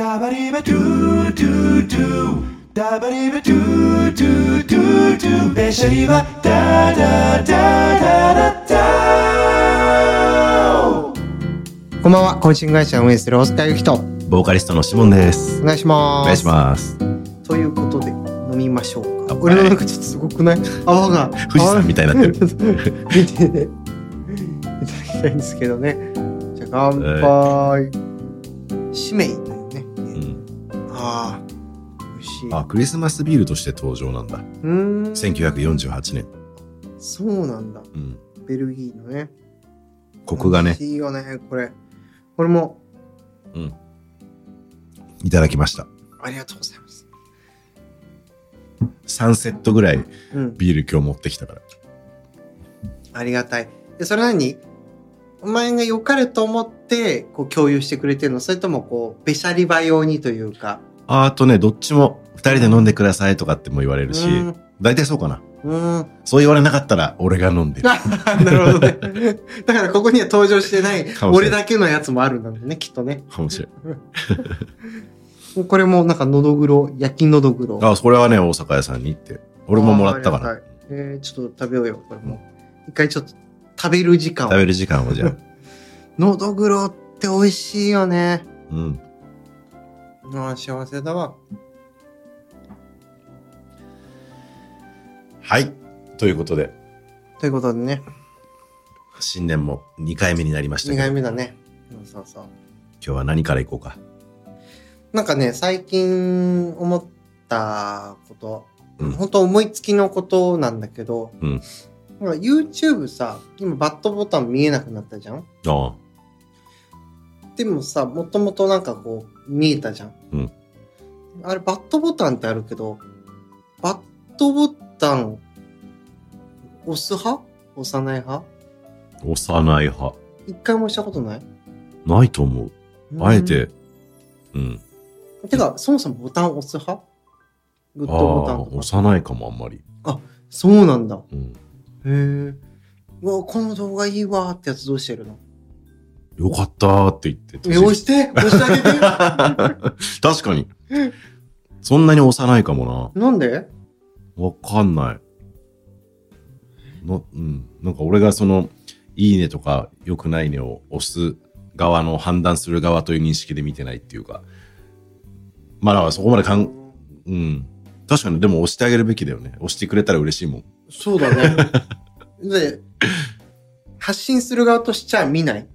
ダバリバドゥドゥドゥダバリバドゥドゥドゥドゥベシャリバダダダダダダこんばんは、懇親会社を運営する大塚ゆきと、ボーカリストのシモンですお。願いします。お願いします。ということで、飲みましょうか。俺のなんかちょっとすごくない？泡が。富士山みたいになってる。る。見てね。いただきたいんですけどね。じゃあ、乾杯。シメイというね。うんああ、美味しい。あ、クリスマスビールとして登場なんだ。うーん。1948年。そうなんだ。うん。ベルギーのね。コクがね、美味しいよね、これ。これも、うん。いただきました。ありがとうございます。3セットぐらいうん。ビール今日持ってきたから。ありがたい。で、それ何お前が良かれと思って、こう共有してくれてるのそれともこう、べしゃり場用にというか。ああとね、どっちも2人で飲んでくださいとかっても言われるしうん、大体そうかな。うーん。そう言われなかったら俺が飲んでる。なるほどね。だからここには登場してない俺だけのやつもあるんだろうね、きっとね。かもしれん。これもなんかのどぐろ、焼きのどぐろ。あ、それはね、大阪屋さんに行って。俺ももらったかなあーありが。たいえー、ちょっと食べようよ、これも。一回ちょっと食べる時間を食。べる時間をじゃあ。のどぐろって美味しいよね。うん。ああ、幸せだわ。はい。ということで、ということでね、新年も2回目になりました2けど、回目だね。そうそう。今日は何からいこうか。なんかね、最近思ったこと、うん本当思いつきのことなんだけど、うんなんか YouTube さ、今バットボタン見えなくなったじゃん？ああ。でもさ、もともとなんかこう、見えたじゃん。うんあれ、バットボタンってあるけど、バットボタン、押す派？押さない派？幼い派。一回も押したことない？ないと思う。あえて、うん。うん。てか、そもそもボタン押す派？グッああ、ドボタンとか。幼いかもあんまり。そうなんだ。うん。へえ。うわ、この動画いいわーってやつどうしてるの？よかったーって言って。え、押して？押してあげて 確かに。そんなに幼いかもなんで？な。わかんない。のうん。なんか俺がその、いいねとか良くないねを押す側の判断する側という認識で見てないっていうか。まあだからそこまでかん、うん。確かに、でも押してあげるべきだよね。押してくれたら嬉しいもん。そうだね。で、発信する側としちゃ見ない？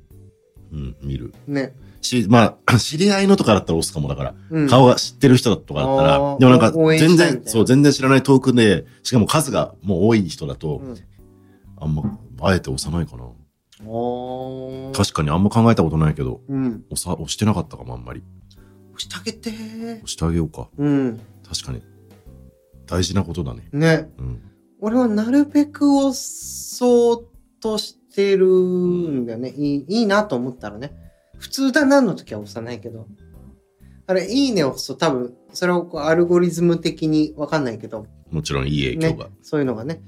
うん、見る。ね。し、まあ、知り合いのとかだったら押すかもだから。うん。顔が知ってる人とかだったら、でもなんか全然、そう、全然知らないトークで、しかも数がもう多い人だと、うん。あんま、あえて押さないかな。確かにあんま考えたことないけど、うん。押さ、押してなかったかもあんまり。押してあげてー押してあげようか。うん。確かに。大事なことだね。ね。うん。俺はなるべく押そうとしてるんだよね。いい、いいなと思ったらね。普通だなの時は押さないけど。あれ、いいねを押すと多分、それをこうアルゴリズム的にわかんないけど、もちろんいい影響が。ね、そういうのがね、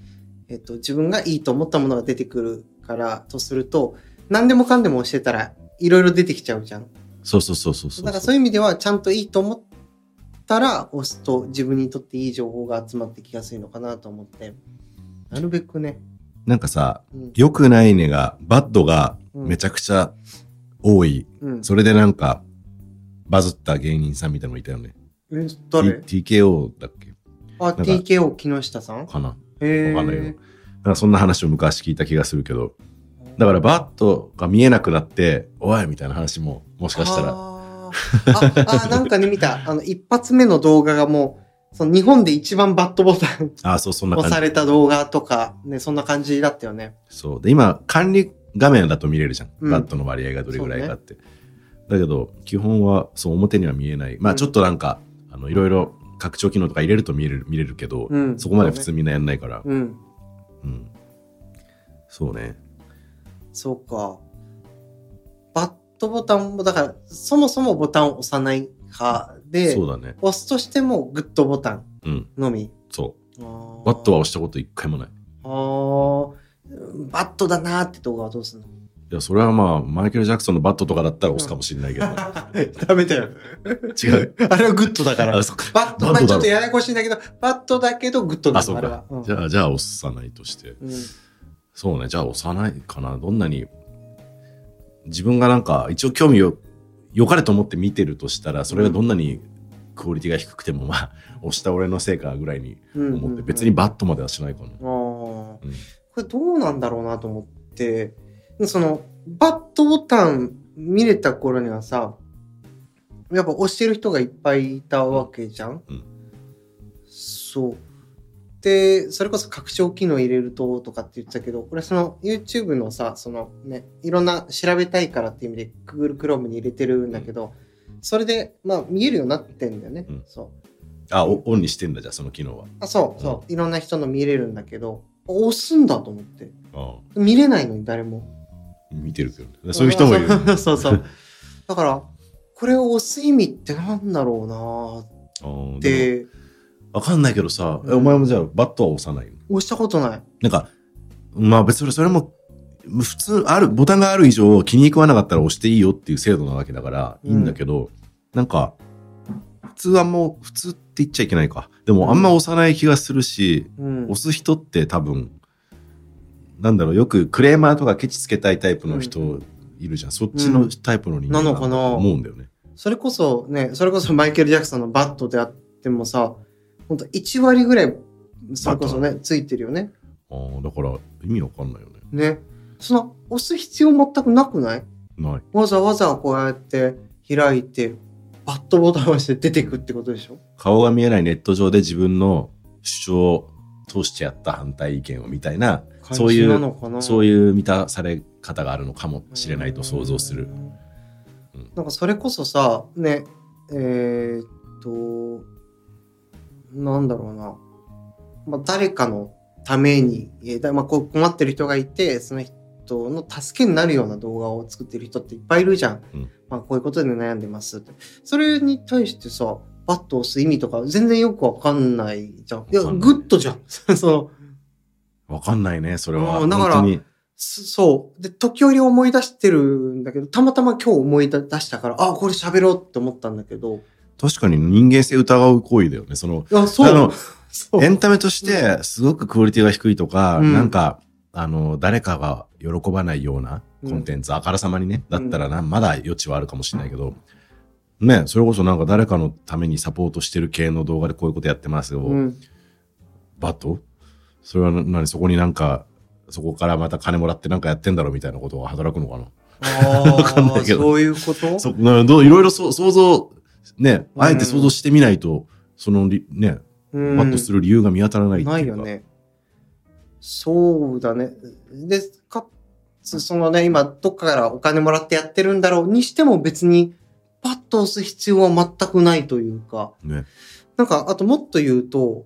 えっと、自分がいいと思ったものが出てくるからとすると、何でもかんでも押してたら、いろいろ出てきちゃうじゃん。そうそうそうそうそう。だからそういう意味では、ちゃんといいと思ったら、押すと自分にとっていい情報が集まってきやすいのかなと思って、なるべくね、なんかさ、うん良くないねが、バッドがうんめちゃくちゃ多い。うん。それでなんか、バズった芸人さんみたいなのいたよね。え誰？T- ?TKO だっけ？あ、か TKO 木下さん？かなへえ。わかんないよ。なんかそんな話を昔聞いた気がするけど、だからバットが見えなくなって、おいみたいな話も、もしかしたら、あーあ、あ、なんかね、見た。あの、一発目の動画がもう、その日本で一番バットボタンああ、そう、そんな。押された動画とか、ね、そんな感じだったよね。そう。で、今、管理画面だと見れるじゃん。うんバットの割合がどれぐらいかって。だけど、基本は、そう、表には見えない。まあ、うんちょっとなんか、あの、いろいろ拡張機能とか入れると見れる、見れるけど、うんそこまで普通みんなやんないから。うん。うん。そうね。そうか。バットボタンも、だから、そもそもボタンを押さない派で、そうだね。押すとしてもグッドボタンうん。のみ。そう。バットは押したこと一回もない。あーバッドだなーって動画はどうするの？いや、それはまあ、マイケル・ジャクソンのバッドとかだったら押すかもしれないけど。ダメだよ。違う。あれはグッドだからあ、。そっか。バット、ちょっとややこしいんだけど、バッドだけどグッドだあ、そうあれはか。。じゃあ、じゃあ押さないとして。うんそうね、じゃあ押さないかな。どんなに、自分がなんか、一応興味を、良かれと思って見てるとしたら、それがどんなにクオリティが低くても、まあ、押した俺のせいかぐらいにうん思って、うん別にバッドまではしないかな。ああ、こうんれどうなんだろうなと思って、その、バットボタン見れた頃にはさ、やっぱ押してる人がいっぱいいたわけじゃん、うんそう。で、それこそ拡張機能入れるととかって言ってたけど、俺その YouTube のさ、そのね、いろんな調べたいからっていう意味で Google Chrome に入れてるんだけど、それで、まあ見えるようになってんだよね。うんそう。あ、おオンにしてんだ、じゃあ、その機能は。あ、そう、そう。いろんな人の見れるんだけど、押すんだと思って。あ見れないのに誰も。見てるけどね。そういう人もいる。そうそう。だから、これを押す意味ってなんだろうなあーでて、わかんないけどさ、えうんお前もじゃあバットは押さないの？押したことない。なんか、まあ別にそれも、普通ある、ボタンがある以上気に食わなかったら押していいよっていう制度なわけだからいいんだけど、なんか、普通はもう、普通って言っちゃいけないか。でもあんま押さない気がするし、うん押。す人って多分、なんだろう、よくクレーマーとかケチつけたいタイプの人いるじゃん。そっちのタイプの人間なのかなと思うんだよね。それこそね、それこそマイケル・ジャクソンのバットであってもさ、本当1割ぐらい、それこそね、ついてるよね。ああ、だから意味わかんないよね。ね。その、押す必要全くなくない？ない。わざわざこうやって開いて、バットボタンを押して出てくってことでしょ？顔が見えないネット上で自分の主張を通してやった反対意見をみたいな、そういう、そういう満たされ方があるのかもしれないと想像する。うんなんかそれこそさ、ね、えーっと、なんだろうな。まあ、誰かのために、えーだまあ、こう困ってる人がいて、その人の助けになるような動画を作ってる人っていっぱいいるじゃん。うんまあ、こういうことで悩んでますって。それに対してさ、バッド押す意味とか全然よくわかんないじゃん。いや、グッドじゃん。その、わかんないね、それは。うんだから。そそう。で、時折思い出してるんだけど、たまたま今日思い出したから、あ、これ喋ろうって思ったんだけど。確かに人間性疑う行為だよね。その。あの そうエンタメとしてすごくクオリティが低いとか、うんなんか、あの、誰かが喜ばないようなコンテンツ、あからさまにね、だったらな、まだ余地はあるかもしれないけど、ね、それこそなんか誰かのためにサポートしてる系の動画でこういうことやってますよ。うん。バット？それはな何？そこになんか、そこからまた金もらってなんかやってんだろうみたいなことが働くのかな？あわかんないあ、けどそういうこと？そなどういろいろそう想像、ね、うんあえて想像してみないと、そのり、ね、うんバットする理由が見当たらないっていうか。ないよね。そうだね。で、かつ、そのね、今、どっかからお金もらってやってるんだろうにしても別に、パッと押す必要は全くないというか、ね。なんか、あともっと言うと、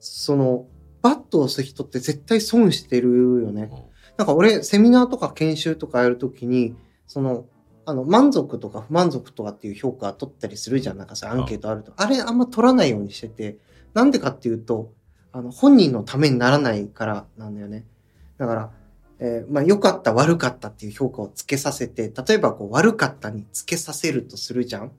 その、バットを押す人って絶対損してるよね。なんか俺、セミナーとか研修とかやるときに、その、あの、満足とか不満足とかっていう評価取ったりするじゃん。なんかさ、アンケートあると。あれあんま取らないようにしてて、なんでかっていうと、あの、本人のためにならないからなんだよね。だから、えーまあ、良かった、悪かったっていう評価をつけさせて、例えばこう、悪かったにつけさせるとするじゃん。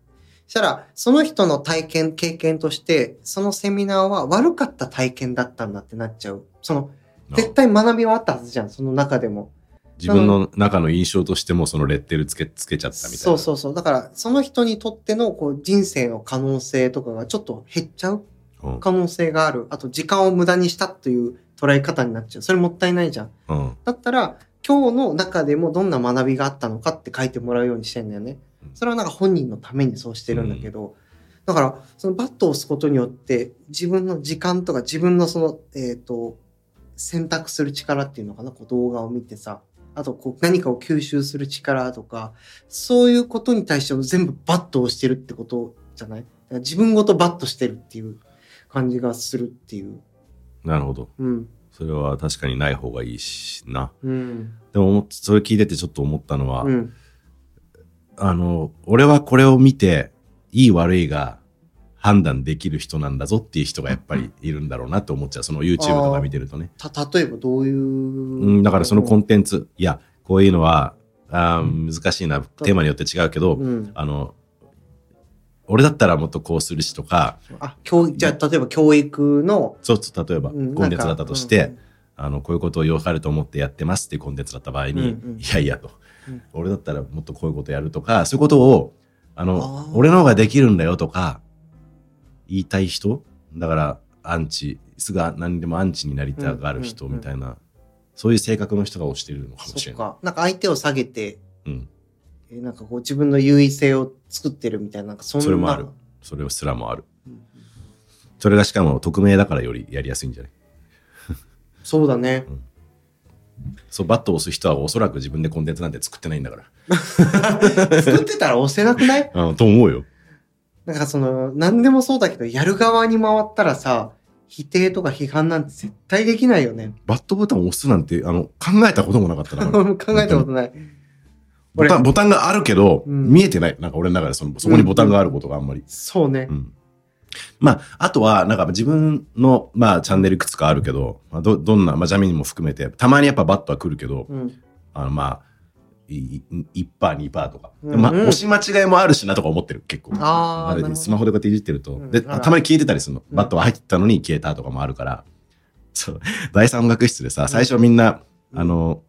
そしたら、その人の体験、経験として、そのセミナーは悪かった体験だったんだってなっちゃう。その、絶対学びはあったはずじゃん、その中でも。自分の中の印象としてもそのレッテルつけつけちゃったみたいな。そうそうそう。だから、その人にとってのこう人生の可能性とかがちょっと減っちゃううん。可能性がある。あと、時間を無駄にしたという捉え方になっちゃう。それもったいないじゃん。うん。だったら、今日の中でもどんな学びがあったのかって書いてもらうようにしてんだよねうん。それはなんか本人のためにそうしてるんだけど、だから、そのバットを押すことによって、自分の時間とか自分のその、えっ、と、選択する力っていうのかな、こう動画を見てさ、あとこう何かを吸収する力とか、そういうことに対しても全部バットをしてるってことじゃない？自分ごとバットしてるっていう感じがするっていう。なるほど。うん。それは確かにない方がいいしな。うん。でも、それ聞いててちょっと思ったのは、うん。あの、俺はこれを見て、いい悪いが判断できる人なんだぞっていう人がやっぱりいるんだろうなって思っちゃう。その YouTube とか見てるとね。た、例えばどういう？うん、だからそのコンテンツ、いや、こういうのは、あー難しいなテーマによって違うけど、うん。あの俺だったらもっとこうするしとか。あ、教育、じゃあ、例えば教育の、そうそう例えばうんコンテンツだったとして、あのこういうことを良かれと思ってやってますっていうコンテンツだった場合に、うんうん。いやいやと、うん。俺だったらもっとこういうことやるとかそういうことをあのあー。俺の方ができるんだよとか言いたい人だからアンチすぐ何でもアンチになりたがる人うんうんみたいな、そういう性格の人が推してるのかもしれない。そっか。なんか相手を下げて、うん、えなんかこう自分の優位性を作ってるみたいな、なんかそんな。それもあるそれすらもあるうん。それがしかも匿名だからよりやりやすいんじゃない？そうだね。そうバットを押す人はおそらく自分でコンテンツなんて作ってないんだから。作ってたら押せなくない？うん、と思うよ。なんかその、何でもそうだけど、やる側に回ったらさ、否定とか批判なんて絶対できないよね。バットボタンを押すなんてあの考えたこともなかったな。考えたことない。ボタンボタンがあるけど、うん見えてない。なんか俺の中でそのそこにボタンがあることがあんまり。そうねう。んまあ、あとは、なんか自分の、まあ、チャンネルいくつかあるけど、まあ、ど、どんな、まあ、ジャミにも含めて、たまにやっぱバットは来るけど、うん。あの、まあ、い1パー、2パーとか。うんまあ、押し間違いもあるしなとか思ってる、結構。あれスマホでこうやっていじってると。で、うんあらたまに消えてたりするの。うんバットは入ってたのに消えたとかもあるから。そう。第三音楽室でさ、最初みんな、うんあの、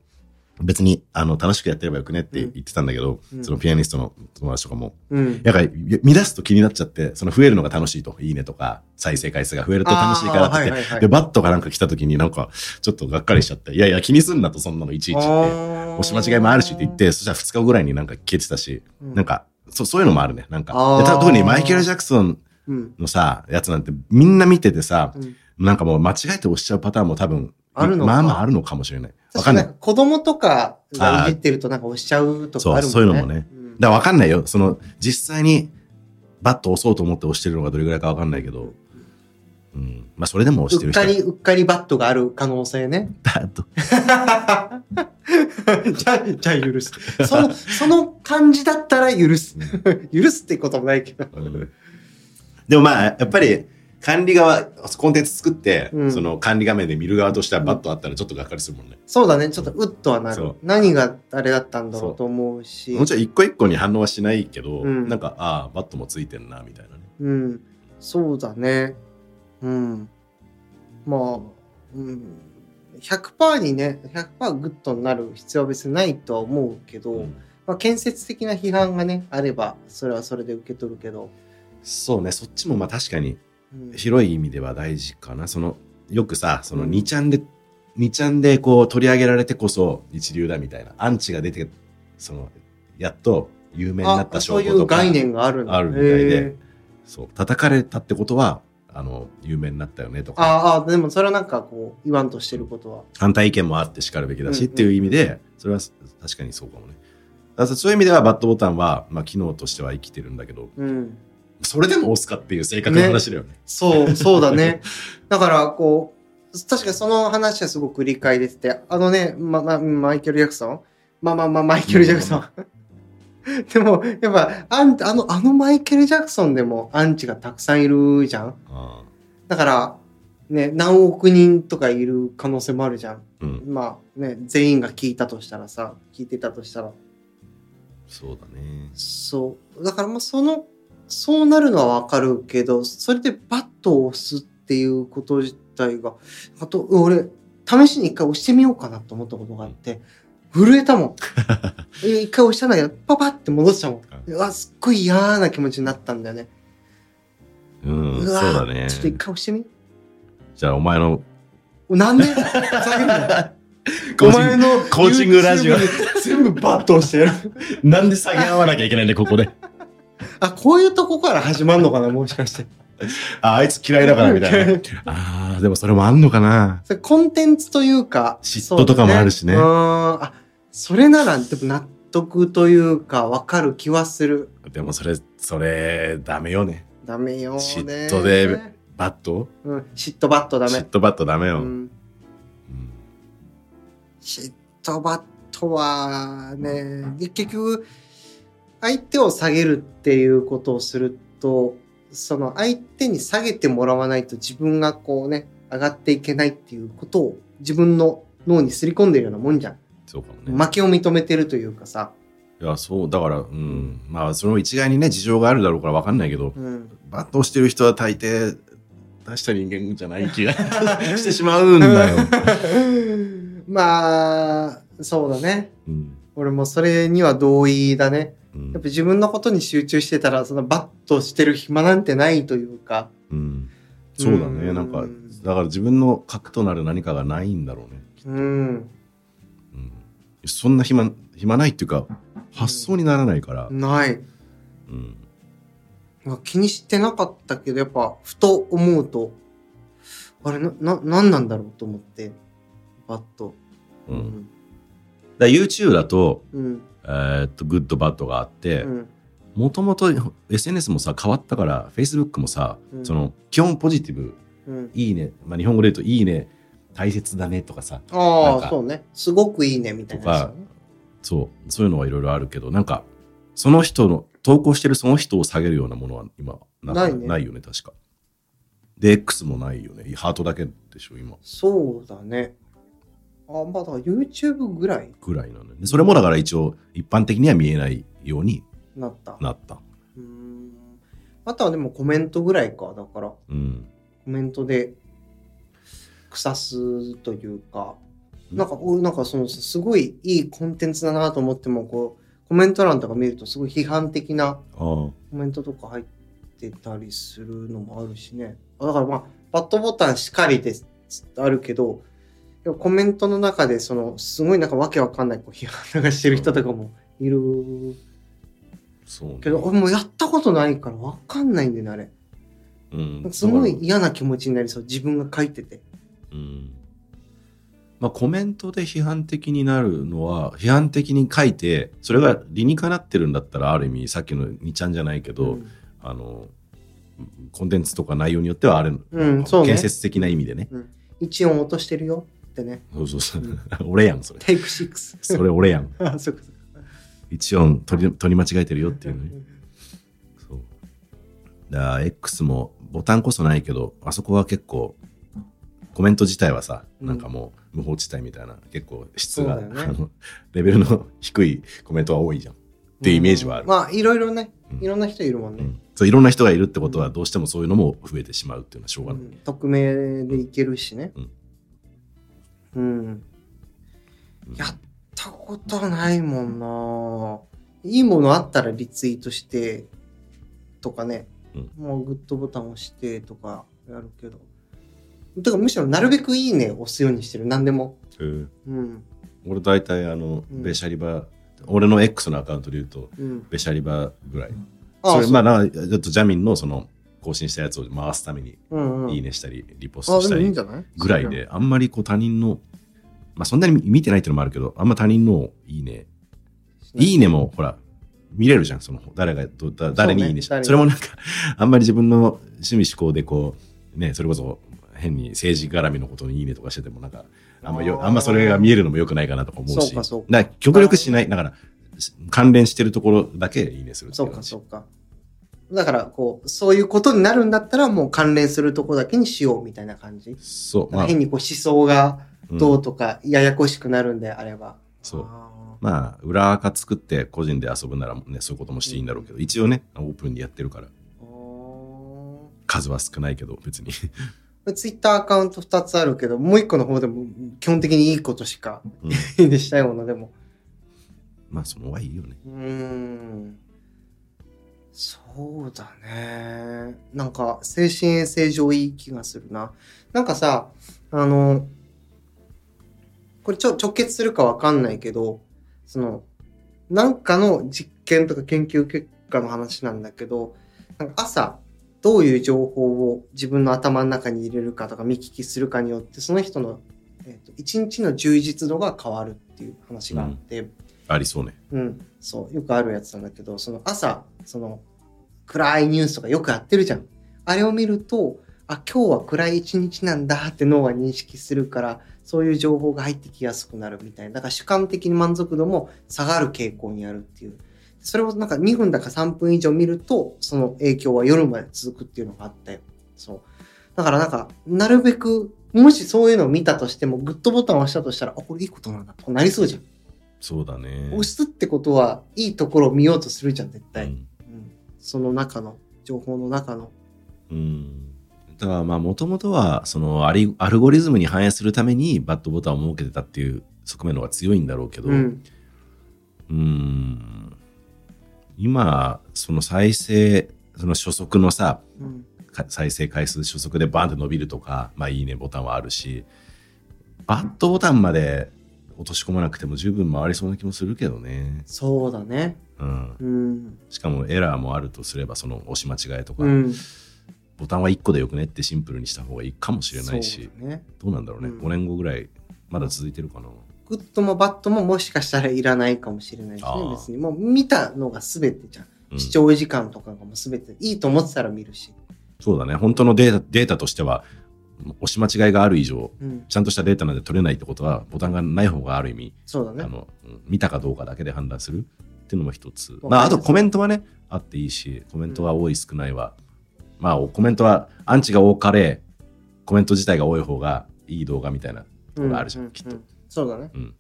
別に、あの、楽しくやってればよくねって言ってたんだけど、うんそのピアニストの友達とかも、うん。やっぱり乱すと気になっちゃって、その増えるのが楽しいと、いいねとか、再生回数が増えると楽しいからってはいはいはいで、バットがなんか来た時になんか、ちょっとがっかりしちゃって、いやいや、気にすんなと、そんなのいちいちって。押し間違いもあるしって言って、そしたら2日後ぐらいになんか消えてたし、うんなんか、そそういうのもあるね。なんか。特にマイケル・ジャクソンうん。のさ、やつなんてみんな見ててさ、うんなんかもう間違えて押しちゃうパターンも多分、まあまああるのかもしれない。わかんない。だか子供とかがいじってるとなんか押しちゃうとかあるもんね。そうそういうのもねんらわかんないよ。その、実際にバット押そうと思って押してるのがどれぐらいかわかんないけど、うん。まあそれでも押してる人うっかり、うっかりバットがある可能性ね。バット。じゃあ、じゃあ許す。その、その感じだったら許す。許すってこともないけど。でもまあ、やっぱり、管理側、コンテンツ作って、うんその管理画面で見る側としてはバッドあったらちょっとがっかりするもんね。そうだね。ちょっとウッとはなる。何があれだったんだろうと思うし。もちろん一個一個に反応はしないけど、うんなんか、ああ、バッドもついてんな、みたいなね。うん。そうだね。うん。まあ、うん。100%にね、100%グッドになる必要は別にないとは思うけど、うんまあ、建設的な批判がね、あれば、それはそれで受け取るけど。そうね、そっちもまあ確かにうん広い意味では大事かな。その、よくさ、そのうん2ちゃんで、2ちゃんでこう取り上げられてこそ一流だみたいな。アンチが出て、その、やっと有名になったあそういう証拠とか概念があるあるみたいでそう、叩かれたってことは、あの、有名になったよねとか、ああ、でもそれはなんかこう、言わんとしてることは。反対意見もあって叱るべきだしうんうんっていう意味で、それは確かにそうかもね。だからそういう意味ではバットボタンは、まあ、機能としては生きてるんだけど、うん。それでも押すかっていう正確な話だよね。そう、そうだね。だから、こう、確かにその話はすごく理解できて、あのね、ま、ま、マイケル・ジャクソン？まあまあまあ、マイケル・ジャクソン。でも、やっぱ、アンあの、あのマイケル・ジャクソンでもアンチがたくさんいるじゃん。あだから、ね、何億人とかいる可能性もあるじゃん。あうん、まあね、全員が聞いたとしたらさ、聞いてたとしたら。そうだね。そう。だからもうその、そうなるのはわかるけど、それでバットを押すっていうこと自体が、あと、俺、試しに一回押してみようかなと思ったことがあって、震えたもん。え 一回押したんだけど、パパって戻したもん。うわ、すっごい嫌な気持ちになったんだよね。うん、そうわだね。ちょっと一回押してみ。じゃあ、お前のなんで？ふざけんなよ コーチングのコーチングラジオ全部バット押してやる。なんで下げ合わなきゃいけないんだ、ここで。あ、こういうとこから始まるのかな、もしかして。あ、あいつ嫌いだからみたいな。ああ、でもそれもあんのかな。それコンテンツというか。嫉妬とかもあるしねそうだうんあ、それなら、でも納得というか、わかる気はする。でもそれ、それ、ダメよね。ダメよね。嫉妬でバット？うん、嫉妬バットダメ。嫉妬バットダメよ。うん、うん嫉妬バットはね、で結局、相手を下げるっていうことをすると、その相手に下げてもらわないと自分がこうね、上がっていけないっていうことを自分の脳にすり込んでるようなもんじゃん。そうかもね。負けを認めてるというかさ、いや、そう、だから、うん。まあ、その一概にね、事情があるだろうから分かんないけど、うん、バットをしてる人は大抵、出した人間じゃない気が してしまうんだよ。まあそうだねうん。俺もそれには同意だねうんやっぱ自分のことに集中してたらそのバットしてる暇なんてないというかうん。そうだね。うんなんか、だから自分の核となる何かがないんだろうね。うんうん。そんな暇、暇ないっていうか、発想にならないから。ないうん。気にしてなかったけどやっぱふと思うとあれなな何なんだろうと思ってバッドう。うんんだ YouTube だと、うんえーっと、グッドバッドがあって、うん。もともと SNS もさ、変わったから、Facebook もさ、うん。その、基本ポジティブ、うん。いいね、まあ日本語で言うと、いいね、大切だねとかさ、ああそうね。すごくいいねみたいなね。そう、そういうのはいろいろあるけど、なんか、その人の、投稿してるその人を下げるようなものは今なないね。ないよね、確か。で、X もないよね。ハートだけでしょ、今。そうだねあまあだから YouTube ぐらい。ぐらいなので、それもだから一応、一般的には見えないようになった。なった。うーん。あとはでもコメントぐらいか。だからコうん。メントで腐すというか。うん。なんか俺なんかそのすごいいいコンテンツだなと思ってもこうコメント欄とか見るとすごい批判的なああ。コメントとか入ってたりするのもあるしね。あだからまあバットボタンしかりですあるけどでもコメントの中でそのすごいなんかわけわかんないこう批判がしてる人とかもいる。そうね。けど俺もうやったことないからわかんないんだよねあれ。うん。すごいだか嫌な気持ちになりそう自分が書いてて。らうん。まあ、コメントで批判的になるのは、批判的に書いて、それが理にかなってるんだったら、ある意味、さっきの2ちゃんじゃないけど、うん。あの、コンテンツとか内容によってはある、うんそうね。建設的な意味でね。一音落としてるよってねそうそうそう。俺やん、それ。テイク6それ俺やん。あそうか一音取り取り間違えてるよっていうのね。そう。だから X もボタンこそないけど、あそこは結構、コメント自体はさ、うんなんかもう無法地帯みたいな、結構質が、ねレベルの 低いコメントは多いじゃん。っていうイメージはある。まあいろいろねうんいろんな人いるもんね、うんそういろんな人がいるってことは、どうしてもそういうのも増えてしまうっていうのはしょうがない。うん匿名でいけるしねうん、うんやったことないもんな。いいものあったらリツイートしてとかね、うん。もうグッドボタン押してとかやるけど。てかむしろなるべくいいね押すようにしてる。何でも。へえ。うん。俺大体あの、うん。ベシャリバ、俺の X のアカウントで言うと、うん。ベシャリバぐらい。あそうそれまあな、ちょっとジャミンのその更新したやつを回すために、うんうん。いいねしたり、リポストしたりぐらいで、あんまりこう他人の、まあそんなに見てないっていうのもあるけど、あんま他人のいいね、い。いねもほら、見れるじゃん、その誰がどだ誰にいいねした。それもなんか、あんまり自分の趣味思考でこう、ね、それこそ変に政治絡みのことにいいねとかしてても、なんか、あんまよあんまそれが見えるのも良くないかなとか思うし、そう極力しない、だから、関連してるところだけいいねするそうかそうかだからこうそういうことになるんだったらもう関連するとこだけにしようみたいな感じ。そう、まあ、変にこう思想がうんどうとかややこしくなるんであれば、そう。あまあ、裏垢作って個人で遊ぶならね、そういうこともしていいんだろうけど、一応ね、オープンにやってるから、数は少ないけど、別に。ー ツイッターアカウント2つあるけどもう1個の方でも基本的にいいことしかうん。いいねしたいものでも。まあ、その方がいいよね。うーんそうだね。なんか精神衛生上いい気がするな。なんかさあのこれちょ直結するかわかんないけどそのなんかの実験とか研究結果の話なんだけどなんか朝どういう情報を自分の頭の中に入れるかとか見聞きするかによってその人の、えー、と一日の充実度が変わるっていう話があって、ありそうね。うん、そう、よくあるやつなんだけど、その朝、その、暗いニュースとかよくやってるじゃん。あれを見ると、あ、今日は暗い一日なんだって脳は認識するから、そういう情報が入ってきやすくなるみたいな。だから主観的に満足度も下がる傾向にあるっていう。それをなんか2分だか3分以上見ると、その影響は夜まで続くっていうのがあったよ。そう。だからなんか、なるべく、もしそういうのを見たとしても、グッドボタンを押したとしたら、あ、これいいことなんだとかなりそうじゃん。そうだね。押すってことは、いいところを見ようとするじゃん、絶対。うんうんその中の、情報の中の。うん。だからまあもともとはそのアリアルゴリズムに反映するためにバットボタンを設けてたっていう側面の方が強いんだろうけど、うん。うん今その再生その初速のさうん。か再生回数初速でバーンって伸びるとかまあいいねボタンはあるしバットボタンまで落とし込まなくても十分回りそうな気もするけどね、そうだね。うん、うん。しかもエラーもあるとすればその押し間違いとか、うん。ボタンは1個でよくねってシンプルにした方がいいかもしれないしね。どうなんだろうね、うん5年後ぐらいまだ続いてるかな、グッドもバッドももしかしたらいらないかもしれないしね。別に。もう見たのが全てじゃん。うん視聴時間とかがもう全て。いいと思ってたら見るし。そうだね本当のデータデータとしては押し間違いがある以上うん。ちゃんとしたデータなんて取れないってことはボタンがない方がある意味そうだね。あのうん見たかどうかだけで判断するっていうのも一つまああとコメントはねあっていいしコメントは多い少ないは、まあコメントはアンチが多かれコメント自体が多い方がいい動画みたいなところあるじゃん、ううきっとうそうだね。うん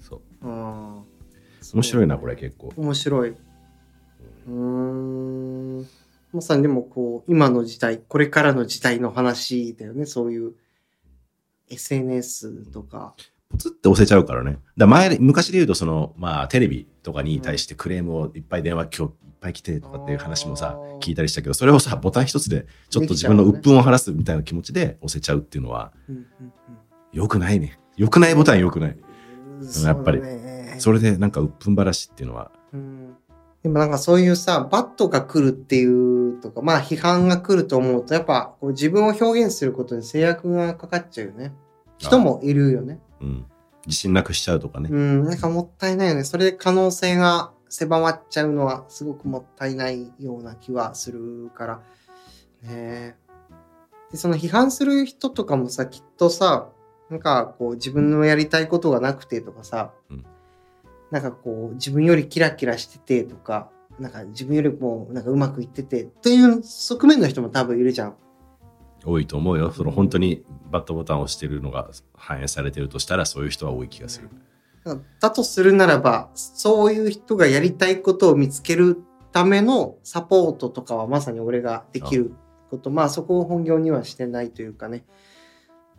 そうあー面白いなこれ結構面白い。うーん。まさにでもこう、今の時代、これからの時代の話だよね。そういう SNS とか。ポツって押せちゃうからね。だ前で昔で言うとそのまあテレビとかに対してクレームをいっぱい電話今日いっぱい来てとかっていう話もさ聞いたりしたけどそれをさボタン一つでちょっと自分の鬱憤を晴らすみたいな気持ちで押せちゃうっていうのはうんうん良くないね。良くないボタン良くない。うんやっぱりそれでなんか鬱憤晴らしっていうのはうんでもなんかそういうさ、バットが来るっていうとか、まあ批判が来ると思うと、やっぱこう自分を表現することに制約がかかっちゃうよね。人もいるよね。うん、自信なくしちゃうとかね。うん、なんかもったいないよね。それで可能性が狭まっちゃうのはすごくもったいないような気はするから。ねえで、その批判する人とかもさ、きっとさ、なんかこう自分のやりたいことがなくてとかさ、うんなんかこう自分よりキラキラしててとか、なんか自分よりもなんかうまくいっててっていう側面の人も多分いるじゃん。多いと思うよ。その本当にバットボタンを押してるのが反映されてるとしたらそういう人は多い気がする。だとするならば、そういう人がやりたいことを見つけるためのサポートとかはまさに俺ができること。まあそこを本業にはしてないというかね。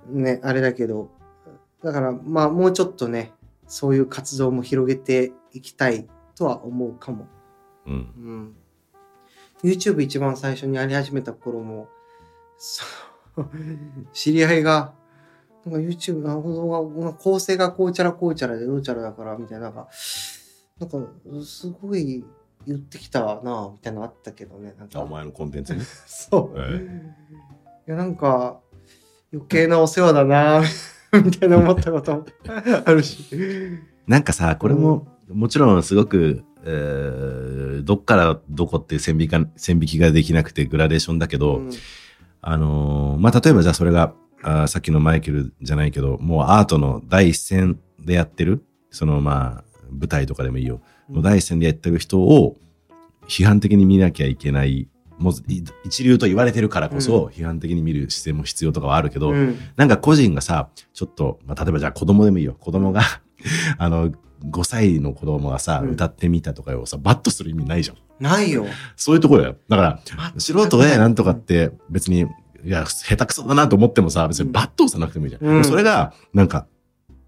ね、あれだけど。だからまあもうちょっとね、そういう活動も広げていきたいとは思うかも。うん。うん。YouTube 一番最初にやり始めた頃も、知り合いが、なんか YouTube の構成がこうちゃらこうちゃらでどうちゃらだから、みたいな、なんか、なんか、すごい言ってきたな、みたいなのあったけどね。なんかあお前のコンテンツね。そう。えいや、なんか、余計なお世話だな、みたいな思ったことも あるし。なんかさ、これも、もちろんすごく、えーどっからどこって線引きが線引きができなくてグラデーションだけど、うん。あのーまあ、例えばじゃあそれが、あーさっきのマイケルじゃないけど、もうアートの第一線でやってる、そのまあ、舞台とかでもいいよ、の第一線でやってる人を批判的に見なきゃいけない、もうい一流と言われてるからこそ、批判的に見る姿勢も必要とかはあるけど、うんなんか個人がさ、ちょっと、まあ、例えばじゃあ子供でもいいよ。子供が、あの、5歳の子供がさ、うん歌ってみたとかをさ、バットする意味ないじゃん。ないよ。そういうところよ。だから、素人でなんとかって別に、いや、下手くそだなと思ってもさ、別にバット押さなくてもいいじゃん。うんそれが、なんか、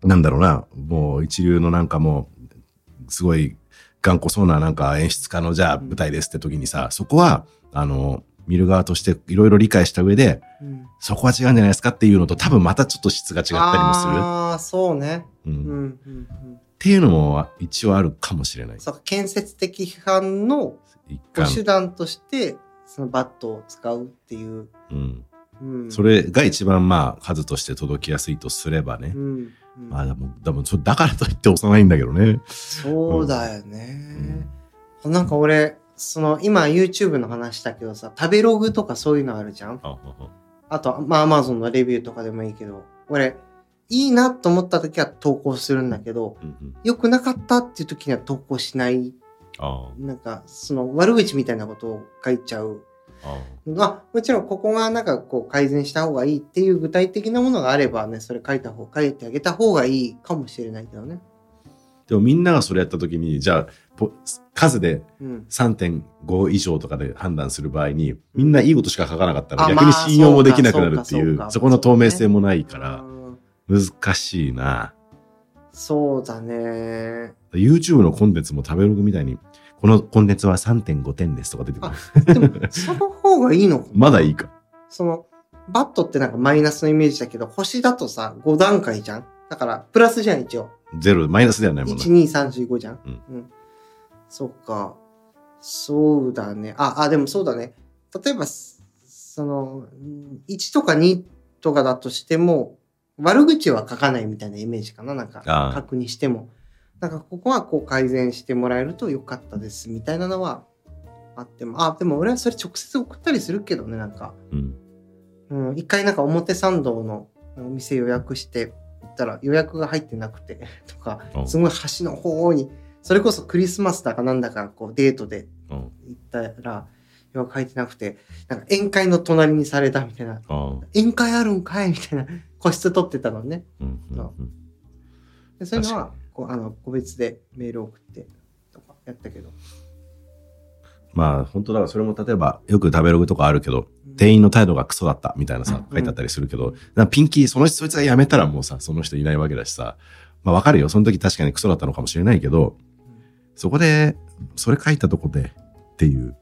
なんだろうな、もう一流のなんかもう、すごい頑固そうななんか演出家のじゃあ舞台ですって時にさ、そこは、あの、見る側としていろいろ理解した上で、うんそこは違うんじゃないですかっていうのと多分またちょっと質が違ったりもする。ああ、そうね。うんうんうんうんっていうのも一応あるかもしれない。そう建設的批判の手段としてそのバットを使うっていう、うん。うん、それが一番まあ数として届きやすいとすればねう。ん、うん。まあでも、でもそだからといって押さないんだけどね。そうだよね、なんか俺その今 YouTube の話だけどさ食べログとかそういうのあるじゃん？ああとまあ Amazon のレビューとかでもいいけど俺いいなと思った時は投稿するんだけどうんうん。良くなかったっていう時には投稿しない。あなんかその悪口みたいなことを書いちゃうあまあ、もちろんここがなんかこう改善した方がいいっていう具体的なものがあればね、それ書いた方、書いてあげた方がいいかもしれないけどね。でもみんながそれやった時に、じゃあ、ポ数でうん。3.5以上とかで判断する場合に、みんないいことしか書かなかったらあ逆に信用もできなくなるっていう、まあそこの透明性もないから、うん難しいな。そうだね。YouTube のコンテンツも食べログみたいに、このコンテンツは3.5点ですとか出てくる。でも、その方がいいのかまだいいか。その、バットってなんかマイナスのイメージだけど、星だとさ、5段階じゃん？だから、プラスじゃん、一応。ゼロ、マイナスではないもんな1、。2、3、4、5じゃん？うんうん。そっか。そうだね。あ、あ、でもそうだね。例えば、すその、うん1とか2とかだとしても、悪口は書かないみたいなイメージかな？なんかああ、書くにしても。なんか、ここはこう改善してもらえるとよかったです、みたいなのはあっても。あ、でも俺はそれ直接送ったりするけどね、なんか。うん。うん、一回なんか表参道のお店予約して行ったら予約が入ってなくて とかうんすごい端の方にそれこそクリスマスだかなんだかこうデートでうん。行ったら予約入ってなくてなんか宴会の隣にされたみたいな。宴会あるんかいみたいな個室取ってたのねうん。うんうんでそういうのは確こうあの個別でメール送ってとかやったけどまあ、本当だからそれも例えば、よく食べログとかあるけど、店員の態度がクソだったみたいなさ、書いてあったりするけど、なんかピンキー、その人、そいつが辞めたらもうさ、その人いないわけだしさ、まあわかるよ。その時確かにクソだったのかもしれないけど、そこで、それ書いたとこでっていう。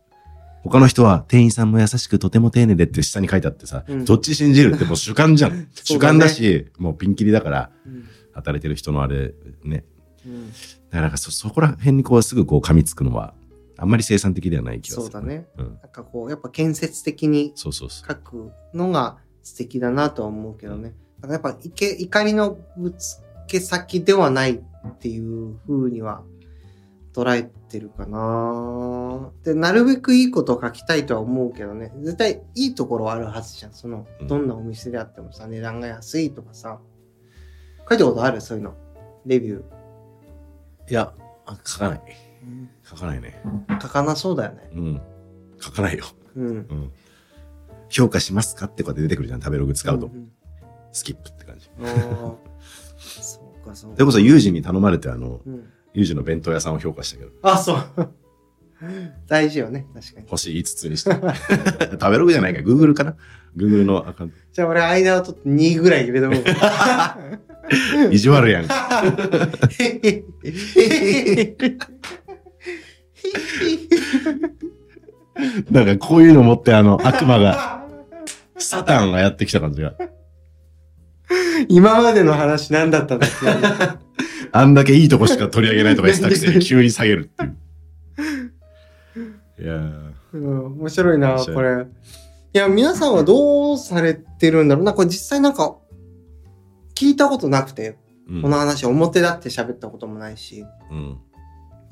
他の人は店員さんも優しくとても丁寧でって下に書いてあってさ、うんどっち信じるってもう主観じゃん。ね観だし、もうピンキリだから、うん働いてる人のあれ、ね。うんだからなんかそ、そこら辺にこうすぐこう噛みつくのは、あんまり生産的ではない気がする。そうだね。うん。なんかこうやっぱ建設的にそうそうそう。書くのが素敵だなとは思うけどね。だからやっぱ怒怒りのぶつけ先ではないっていう風には捉えてるかな。で、なるべくいいことを書きたいとは思うけどね。絶対いいところはあるはずじゃん。そのう、んどんなお店であってもさ、値段が安いとかさ。書いたことある？そういうの。レビュー。いや、あ書かない。書かないね。書かなそうだよね。うん。書かないよ。うん。うん。評価しますかってこうやって出てくるじゃん、食べログ使うと。んんスキップって感じ。あー そうか、そうか。でこそ、ユージに頼まれて、あの、うんユージの弁当屋さんを評価したけど、あ、そう。大事よね、確かに。星5つにして。食べログじゃないか、Google かな ?Google のアカウンじゃあ俺間を取って2ぐらい入れとこう。ト。意地悪やん。なんかこういうの持って、あの、悪魔が、サタンがやってきた感じが。今までの話何だったんだっけ？あんだけいいとこしか取り上げないとか言ってたくせに 急に下げるっていう。いや面白いな、これ。いや、皆さんはどうされてるんだろう？な、これ実際なんか、聞いたことなくて、うん。この話表立って喋ったこともないし、うん。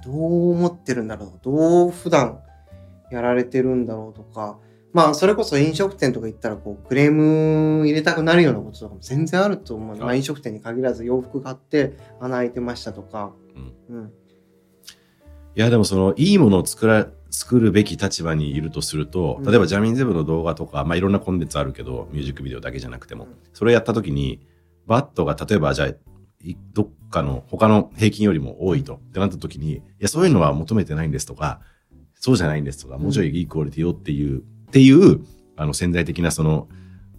どう思ってるんだろう？どう普段やられてるんだろうとか、まあ、それこそ飲食店とか行ったら、こう、クレーム入れたくなるようなこととかも全然あると思う。まあ、飲食店に限らず洋服買って穴開いてましたとか、うん。いや、でもその、いいものを作ら、作るべき立場にいるとすると、うん。例えばジャミンゼブの動画とか、まあいろんなコンテンツあるけど、ミュージックビデオだけじゃなくても、うん。それをやった時に、バットが例えばじゃあ、いどっかの他の平均よりも多いと、ってなった時に、いや、そういうのは求めてないんですとか、そうじゃないんですとか、もうちょいいいクオリティよっていう、っていう、あの、潜在的なその、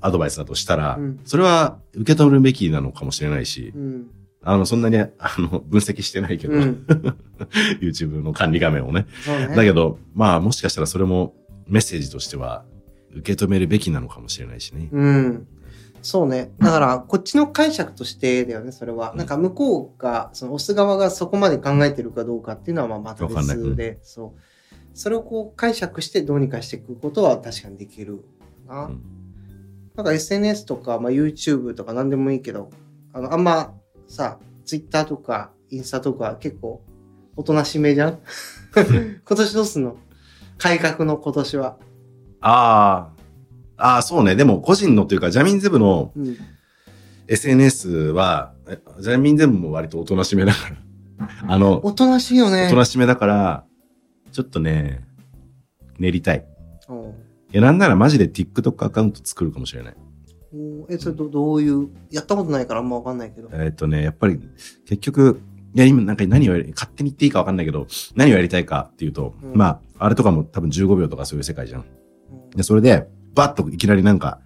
アドバイスだとしたら、うん。それは受け取るべきなのかもしれないし、うん。あの、そんなに、あの、分析してないけど、うん。YouTube の管理画面をね。ね。だけど、まあもしかしたらそれもメッセージとしては受け止めるべきなのかもしれないしね。うん。そうね。だから、こっちの解釈としてだよね、それは。なんか、向こうが、その、押す側がそこまで考えてるかどうかっていうのは、まあ、また別で、そう。それをこう、解釈してどうにかしていくことは確かにできるな。うんなんか SNS とか、まあ、YouTube とか何でもいいけど、あの、あんまさ、Twitter とかインスタとか結構、おとなしめじゃん？今年どうすんの改革の今年は。ああ、ああ、そうね。でも個人のというか、ジャミンゼブのうん。SNS は、えジャミンゼブも割とおとなしめだから。あの、おとなしいよね。おとなしめだから、ちょっとね、練りたい。うんいや、なんならマジで TikTok アカウント作るかもしれない。おえ、それどどういう、やったことないからあんまわかんないけど。えっ、とね、やっぱり結局いや、今なんか何をやり、勝手に言っていいか分かんないけど、何をやりたいかっていうと、うんまあ、あれとかも多分15秒とかそういう世界じゃん。うんで、それで、バッといきなりなんか、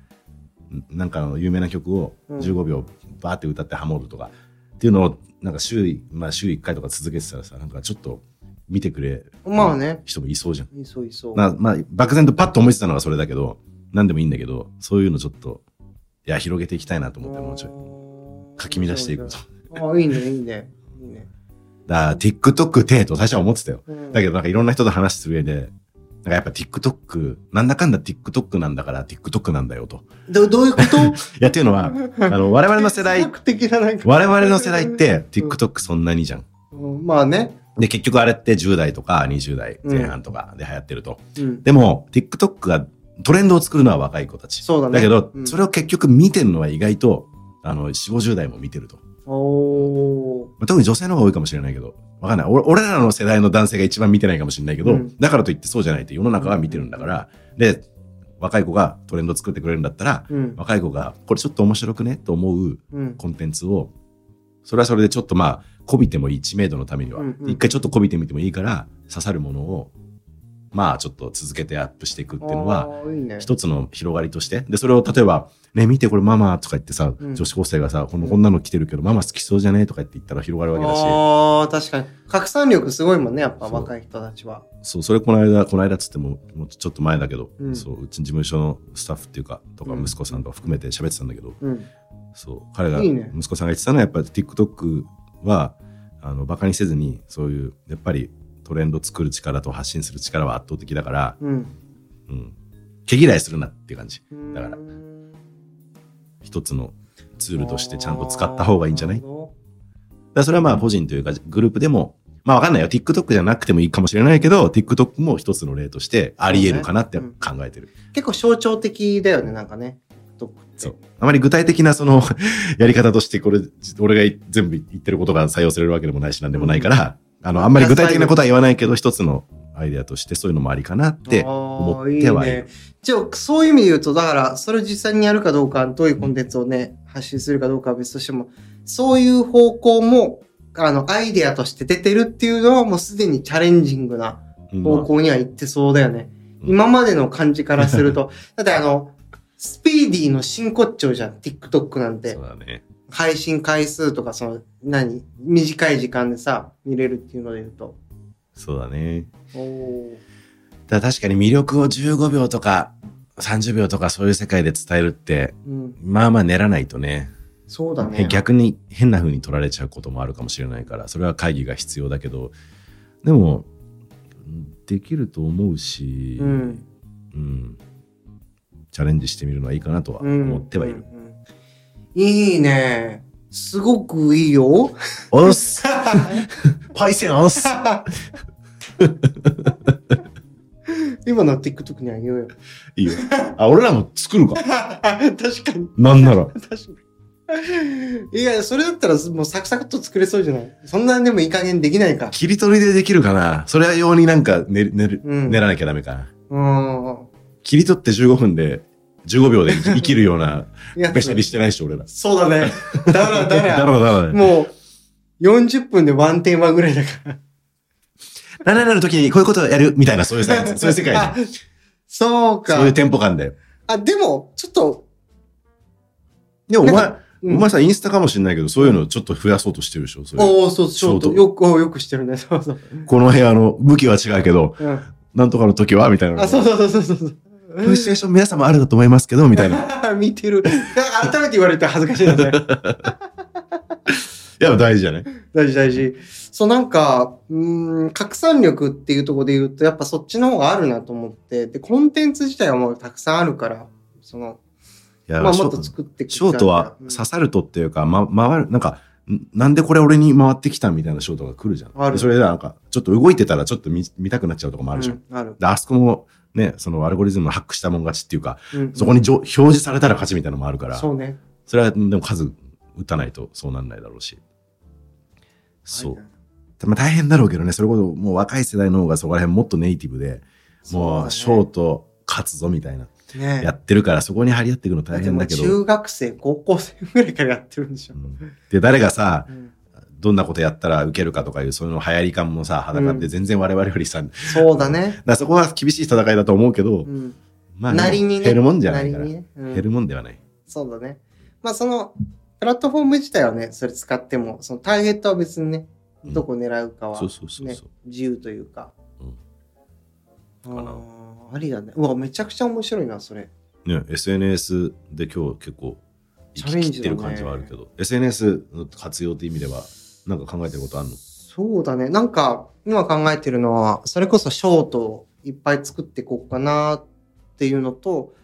んなんかの有名な曲をうん15秒バーって歌ってハモるとか、っていうのを、なんか週い、まあ週1回とか続けてたらさ、なんかちょっと見てくれまあね。人もいそうじゃん。いそういそう。なまあ、漠然とパッと思いついたのがそれだけど、何でもいいんだけど、そういうのちょっと、いや、広げていきたいなと思って、もうちょい。かき乱していくと。ああ、いいね、いいね。いいね。だから、TikTok てと最初は思ってたよ。うんだけど、なんかいろんな人と話する上で、なんかやっぱ TikTok、なんだかんだ TikTok なんだから TikTok なんだよと。どどういうこと？いや、っていうのは、あの、我々の世代。我々の世代って TikTok そんなにじゃん。うんまあね。で、結局あれって10代とか20代前半とかで流行ってると。うん。でも、TikTok がトレンドを作るのは若い子たち。そうだねけど、うんそれを結局見てるのは意外と、あの、4、50代も見てると。お特に女性の方が多いかもしれないけど、わかんない。俺俺らの世代の男性が一番見てないかもしれないけど、うんだからといってそうじゃないって世の中は見てるんだから、で、若い子がトレンド作ってくれるんだったら、うん。若い子がこれちょっと面白くね？と思ううん。コンテンツを、それはそれでちょっとまあ、こびてもいい知名度のためには、うんうん一回ちょっとこびてみてもいいから、刺さるものを、まあちょっと続けてアップしていくっていうのは。一つの広がりとして。で、それを例えば、ね、見てこれママとか言ってさ、うん女子高生がさ、このこんなの着てるけど、ママ好きそうじゃねとか言って言ったら広がるわけだし、ああ、確かに。拡散力すごいもんね、やっぱ若い人たちは。そう、それこの間、この間っつっても、もうちょっと前だけど、うんそう、うちの事務所のスタッフっていうか、とかうん息子さんとか含めて喋ってたんだけど、うん。そう、彼が、いいね息子さんが言ってたのは、やっぱり TikTok は、あの、バカにせずに、そういう、やっぱりトレンド作る力と発信する力は圧倒的だから、うん。うん。毛嫌いするなっていう感じ。だから一つのツールとしてちゃんと使った方がいいんじゃない？だそれはまあ個人というかグループでも、まあわかんないよ。TikTok じゃなくてもいいかもしれないけど、TikTok も一つの例としてあり得るかなって考えてる。ど結構象徴的だよね、なんかね。TikTok ってそう。あまり具体的なその やり方としてこれ、俺が全部言ってることが採用されるわけでもないしなんでもないから、あの、あんまり具体的なことは言わないけど、一つのアイデアとしてそういうのもありかなって思ってはいる。いいねじゃあ、そういう意味で言うと、だから、それを実際にやるかどうか、どういうコンテンツをね、発信するかどうかは別としても、そういう方向も、あの、アイデアとして出てるっていうのは、もうすでにチャレンジングなうん方向には行ってそうだよね。うん今までの感じからすると、だってあの、スピーディーの真骨頂じゃん、TikTok なんてそう。だね。配信回数とか、その、何？短い時間でさ、見れるっていうので言うと。そうだね。おーだ確かに魅力を15秒とか30秒とかそういう世界で伝えるって、うん、まあまあ練らないとね、そうだね。逆に変な風に取られちゃうこともあるかもしれないから、それは会議が必要だけど、でも、できると思うし、うんうんチャレンジしてみるのはいいかなとはうん思ってはいる。うんうんいいね。すごくいいよ。おっすパイセンおっす今の TikTok にあげようよ。いいよ。あ、俺らも作るか。確かに。なんなら。確かに。いや、それだったらもうサクサクっと作れそうじゃない？そんなでもいい加減できないか。切り取りでできるかなそれは用になんか練る練るうん練らなきゃダメかな。うん。切り取って15分で、15秒で生きるような、やべしゃりしてないし、俺ら。そうだね。だらだ だら。ろうだろう。もう、40分でワンテーマぐらいだから。何々の時にこういうことをやるみたいな、そういうさ、そういう世界あで。そうか。そういうテンポ感で。あ、でも、ちょっと、でもお前、お前さ、インスタかもしれないけど、そういうのちょっと増やそうとしてるでしょ。そういうおおそう、ショート。ショートよく、およくしてるね。そうそう。この部屋の向きは違うけど、うん。なんとかの時はみたいな。あ、そうそうそうそうそう。こういうシチュエーション皆様あるだと思いますけど、みたいな。い 見てる。改めて言われて恥ずかしいな、それ。や、大事じゃない大事大事。そう、なんか、うーん、拡散力っていうところで言うと、やっぱそっちの方があるなと思って、で、コンテンツ自体はもうたくさんあるから、その、いや、まあ、もっと作ってショートはうん刺さるとっていうか、ま、回る、なんか、んなんでこれ俺に回ってきたみたいなショートが来るじゃん。あるでそれでなんか、ちょっと動いてたらちょっと見見たくなっちゃうとこもあるじゃん。うんある。で、あそこもね、そのアルゴリズムのハックしたもん勝ちっていうか、うんそこにじょ表示されたら勝ちみたいなのもあるから、そうね。それはでも数打たないとそうなんないだろうし。そう。まあ大変だろうけどね、それこそもう若い世代の方がそこら辺もっとネイティブで、もうショート勝つぞみたいな、ねやってるからそこに張り合っていくの大変だけど、中学生、高校生ぐらいからやってるんでしょう。んで、誰がさ、うんどんなことやったら受けるかとかいう、その流行り感もさ、裸で全然我々よりさ、だかそうだね。らそこは厳しい戦いだと思うけど、うん。まあ、なりにね。減るもんじゃないから。ねうん減るもんではない。そうだね。まあその、プラットフォーム自体はね、それ使っても、そのターゲットは別にね、うんどこ狙うかは、そうそうそうねそう、自由というか。うんかなありだね。うわ、めちゃくちゃ面白いな、それ。ね、SNS で今日結構生ききってる感じはあるけど、SNS の活用って意味では、なんか考えてることあるの？そうだね。なんか、今考えてるのは、それこそショートをいっぱい作っていこうかなっていうのと、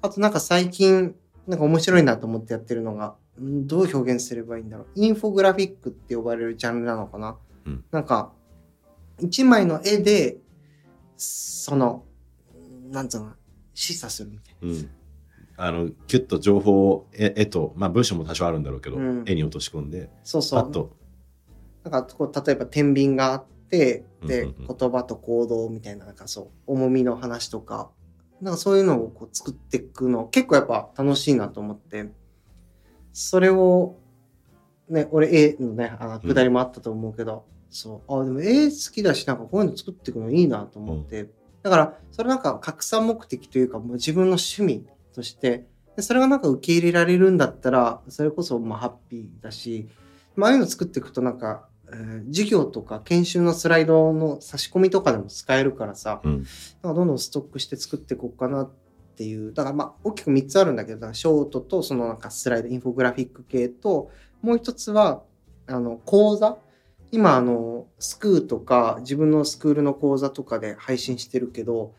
あとなんか最近、なんか面白いなと思ってやってるのが、んどう表現すればいいんだろう。インフォグラフィックって呼ばれるジャンルなのかな。うんなんか、一枚の絵で、その、なんつうの示唆するみたいうん。あの、キュッと情報を絵絵と、まあ文章も多少あるんだろうけど、うん絵に落とし込んで、な。そうそう。パッと、なんかこう例えば天秤があってで、うんうんうん。言葉と行動みたいななんかそう重みの話とかなんかそういうのをこう作っていくの結構やっぱ楽しいなと思って。それをね俺絵のねあのくだりもあったと思うけど、そう。あでも絵好きだしなんかこういうの作っていくのいいなと思って、だからそれなんか拡散目的というかもう自分の趣味としてでそれがなんか受け入れられるんだったらそれこそまあハッピーだしまあ、ああいうの作っていくとなんか、えー授業とか研修のスライドの差し込みとかでも使えるからさ、うん。どんどんストックして作っていこうかなっていう。だからまあ大きく3つあるんだけど、ショートとそのなんかスライド、インフォグラフィック系と、もう一つは、あの、講座今あの、スクーとか自分のスクールの講座とかで配信してるけど、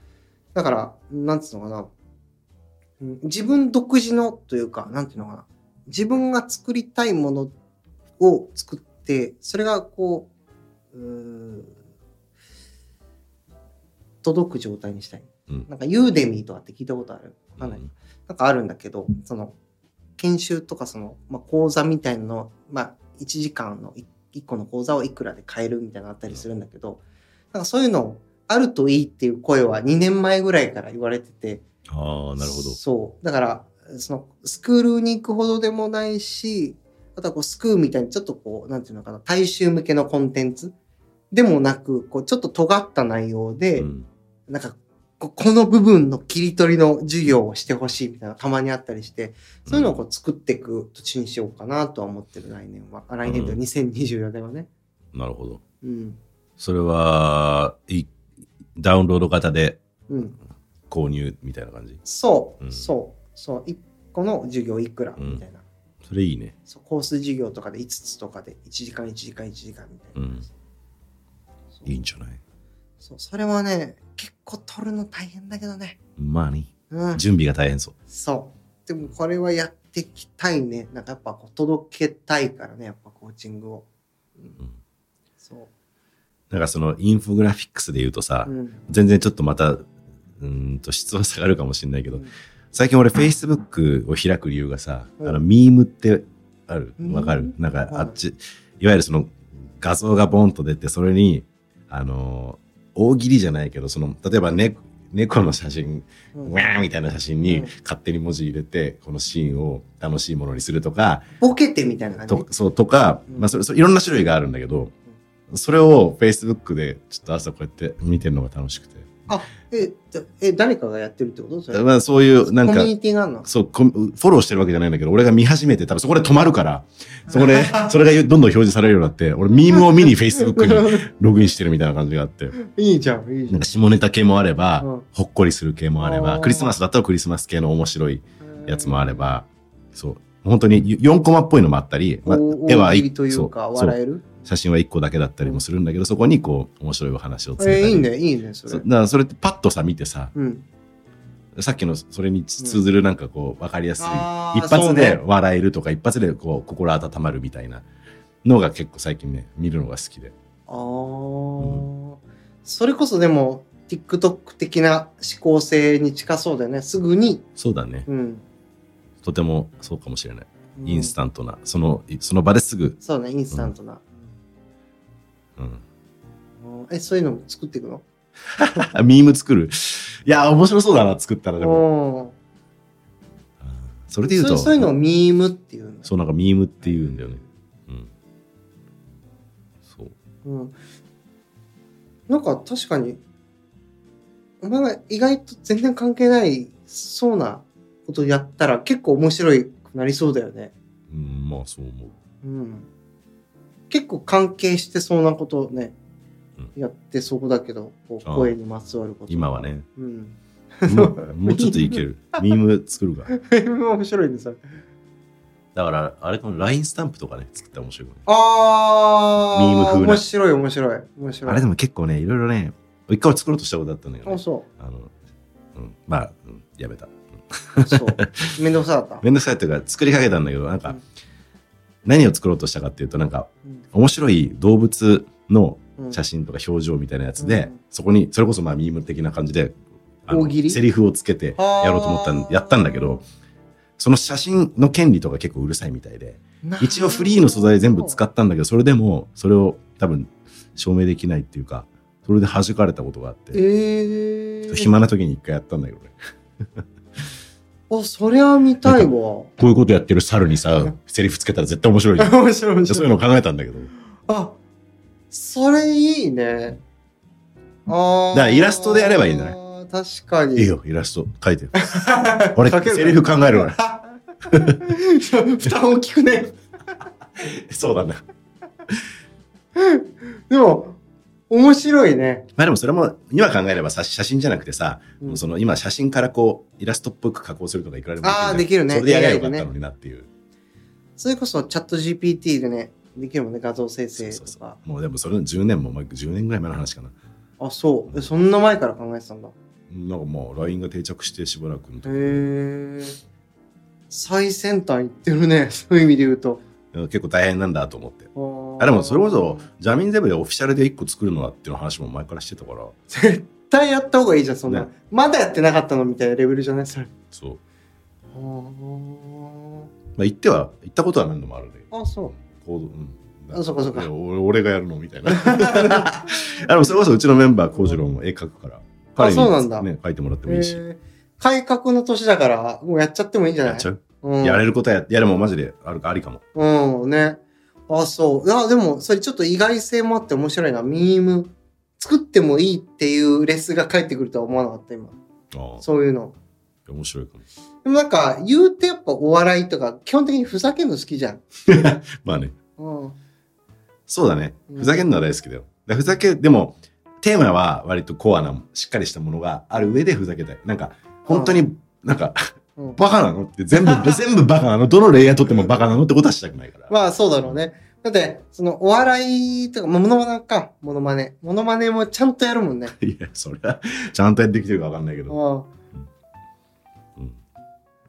だから、なんつうのかな。うん自分独自のというか、なんていうのかな。自分が作りたいものを作って、それがこう、うー届く状態にしたい。うんなんかユーデミーとかって聞いたことあるわかんない。なんかあるんだけど、その、研修とかその、まあ、講座みたいなの、まあ、1時間の1個の講座をいくらで買えるみたいなのあったりするんだけど、なんかそういうのあるといいっていう声は2年前ぐらいから言われてて、ああ、なるほど。そう。だから、その、スクールに行くほどでもないし、あとはこう、スクールみたいにちょっとこう、なんていうのかな、大衆向けのコンテンツでもなく、こう、ちょっと尖った内容で、うんなんかこ、この部分の切り取りの授業をしてほしいみたいなのたまにあったりして、そういうのをこう作っていく土地にしようかなとは思ってる来年は。あ来年とうん2024年はね。なるほど。うん。それは、いダウンロード型でうん。購入みたいな感じ？そう、うんそう、そう。1個の授業いくら？みたいな。それいいね。そうコース授業とかで5つとかで1時間1時間1時間みたいな。うん。いいんじゃない？そう、それはね、結構取るの大変だけどね。まあね。うん。準備が大変そう。そう。でもこれはやっていきたいね。なんかやっぱこう届けたいからね、やっぱコーチングを。うん。そう。だからそのインフォグラフィックスで言うとさ、うん。全然ちょっとまた、うーんと質は下がるかもしれないけど、うん最近俺 Facebook を開く理由がさ、うん。あの、ミームってある。うん。わかる？なんかはいあっち、いわゆるその画像がボンと出て、それに、あのー大喜利じゃないけど、その、例えばね、猫の写真、うん。ウェーンみたいな写真にうん。勝手に文字入れて、このシーンを楽しいものにするとか、ボケてみたいな感じ？とそうとか、うん。まあそれそれいろんな種類があるんだけど、それを Facebook でちょっと朝こうやって見てるのが楽しくて。あ、え、じゃえ、誰かがやってるってこと？それ。まあそういうなんかコミュ、ニティがあるの？そう、フォローしてるわけじゃないんだけど、俺が見始めて、多分そこで止まるから、そこで、それがどんどん表示されるようになって、俺ミームを見に Facebook に ログインしてるみたいな感じがあって、いいじゃん、いいじゃん。なんか。下ネタ系もあれば、うん。ほっこりする系もあれば、クリスマスだったらクリスマス系の面白いやつもあれば、そう、本当に4コマっぽいのもあったり、まあお絵は大喜利一というか、笑える？写真は1個だけだったりもするんだけど、そこにこう、面白いお話をつけたり。えー、いいね、いいね、それだ。からそれってパッとさ、見てさ、うん。さっきのそれに通ずるなんかこう、わかりやすい、あー一発でね笑えるとか、一発でこう、心温まるみたいなのが結構最近ね、見るのが好きで。ああ、それこそでも、TikTok 的な思考性に近そうだよね。すぐに。そうだね。うん。とてもそうかもしれない。うんインスタントな、その、その場ですぐ、そうね、インスタントな。うん。うんえ、そういうのも作っていくの？あ ミーム作る？いや、面白そうだな、作ったらでも。うんそれで言うと、そうそういうのをミームっていうの。そうなんかミームって言うんだよね。うん。うん。なんか確かに、お前が意外と全然関係ないそうなことやったら結構面白いくなりそうだよね。うん、まあそう思う。うん。結構関係してそうなことをね、うやってそうだけど、こうああ声にまつわること。今は。ね。うん。もうもうちょっといける。ミーム作るか。面白いね、それ。だから、あれかも、LINE スタンプとかね、作ったら面白いね。あー、ミーム風な面白い、面白い。面白い。あれでも結構ね、いろいろね、一回作ろうとしたことあったんだけど、あ、ね、そあの、うん、まあ、うん、やめた。う。そう。めんどくさかった。めんどくさいっていうか、作りかけたんだけど、なんか、うん何を作ろうとしたかっていうと、なんか、うん。面白い動物のうん。写真とか表情みたいなやつで、うん。そこに、それこそまあミーム的な感じで、あの大喜利？セリフをつけてやろうと思ったんやったんだけど、その写真の権利とか結構うるさいみたいで、一応フリーの素材全部使ったんだけど、それでも、それを多分証明できないっていうか、それで弾かれたことがあって、えー、暇な時に一回やったんだけどね。あ、そりゃ見たいわ。こういうことやってる猿にさ、セリフつけたら絶対面白いじゃん。面白い面白い。そういうの考えたんだけど。あ、それいいね。ああ。だからイラストでやればいいんじゃない確かに。いいよ、イラスト描いてよ。俺、セリフ考えるから。負担大きくね。そうだね。でも、面白いね。まあでもそれも、今考えればさ写真じゃなくてさ、うんその今写真からこう、イラストっぽく加工するとかいくらでもあーできるねそれでやよかったのになっていう。それこそチャット GPT でね、できるもんね、画像生成そうそうとか。もうでもそれの10年も前、10年ぐらい前の話かな。あ、そう。えそんな前から考えてたんだ。なんかもう LINE が定着してしばらくの時へえ。最先端行ってるね。そういう意味で言うと。結構大変なんだと思って。ああでもそれこそ、ジャミンゼブでオフィシャルで1個作るのはっていう話も前からしてたから、絶対やった方がいいじゃん、そんな。ねまだやってなかったのみたいなレベルじゃないそれ。そう。あまあ、行っては、行ったことは何度もあるね。あ、そう。コード、うん。あそうかそうかいや俺俺がやるのみたいな。あでもそれこそうちのメンバー、コウジロウも絵描くから、彼にそうなんだね、描いてもらってもいいし。えー改革の年だから、もうやっちゃってもいいんじゃない？やっちゃう、うん、やれることはや、いやでもマジであるありかも。うん、ね。あ、そう。いや、でも、それちょっと意外性もあって面白いな。ミーム。作ってもいいっていうレスが返ってくるとは思わなかった、今。ああ、そういうの。面白いかも。でもなんか、言うてやっぱお笑いとか、基本的にふざけるの好きじゃん。まあね。うん。そうだね。うんふざけるのは大好きだよ。だふざけ、でも、テーマは割とコアな、しっかりしたものがある上でふざけたい。なんか、本当に、なんか、うんバカなのって全部、全部バカなのどのレイヤーとってもバカなのってことはしたくないから。まあ、そうだろうね。だって、その、お笑いとか、モノマネか、モノマネ。モノマネもちゃんとやるもんね。いや、それは、ちゃんとやってきてるかわかんないけうど。ん。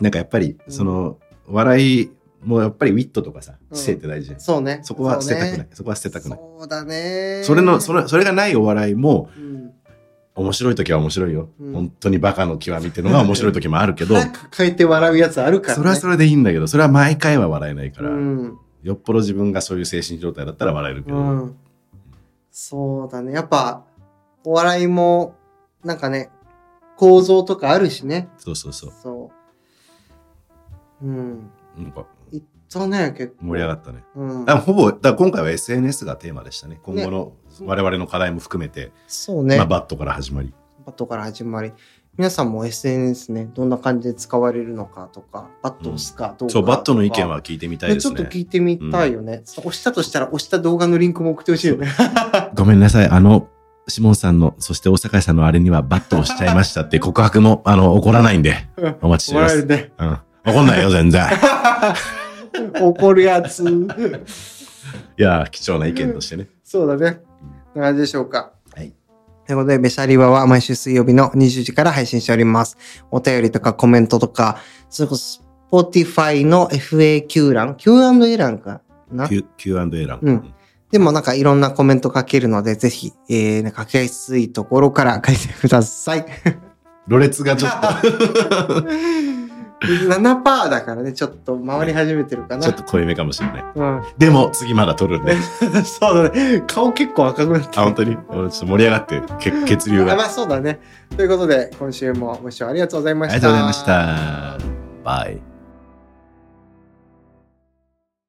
なんかやっぱり、うんその、笑いもやっぱりウィットとかさ、うん知性って大事じゃん。そうね。そこは捨てたくない。そこは捨てたくない。そうだね。それの、それ、それがないお笑いも、うん。面白い時は面白いよ。うん本当にバカの極みっていうのが面白い時もあるけど、早く変えて笑うやつあるからね。それはそれでいいんだけど、それは毎回は笑えないから、うん。よっぽど自分がそういう精神状態だったら笑えるけど、うん。そうだね。やっぱ、お笑いも、なんかね、構造とかあるしね。そうそうそう。そう。うん。なんかたね、結構。盛り上がったね。うんほぼ、だ今回は SNS がテーマでしたね。今後の我々の課題も含めて、そうね。まあ、バットから始まり。バットから始まり。皆さんも SNS ね、どんな感じで使われるのかとか、バッド押すかどうかとか、そう、バッドの意見は聞いてみたいね、ですね。ちょっと聞いてみたいよね。押したとしたら押した動画のリンクも送ってほしいよね。ごめんなさい。あの、シモンさんの、そして大阪さんのあれにはバッドをしちゃいましたって告白も、あの、怒らないんで、お待ちしてます。もらえるね。うん。怒んないよ、全然。怒るやつ。いやー、貴重な意見としてね。そうだね。な感じでしょうか。はい。ということで、ベシャリバは毎週水曜日の20時から配信しております。お便りとかコメントとか、それこそ Spotify の FAQ 欄、Q&A 欄かな？Q- Q&A 欄。うんでもなんかいろんなコメント書けるので、ぜひ、えー、書きやすいところから書いてください。ろれつがちょっ7%だからね、ちょっと回り始めてるかと、な。ちょっと濃いめかもしれない。うん。でも、次まだ撮るんで。そうだね。顔結構赤くなってあ、本当に？俺ちょっと盛り上がって、け 血流が。あまあそうだね。ということで、今週もご視聴ありがとうございました。ありがとうございました。バイ。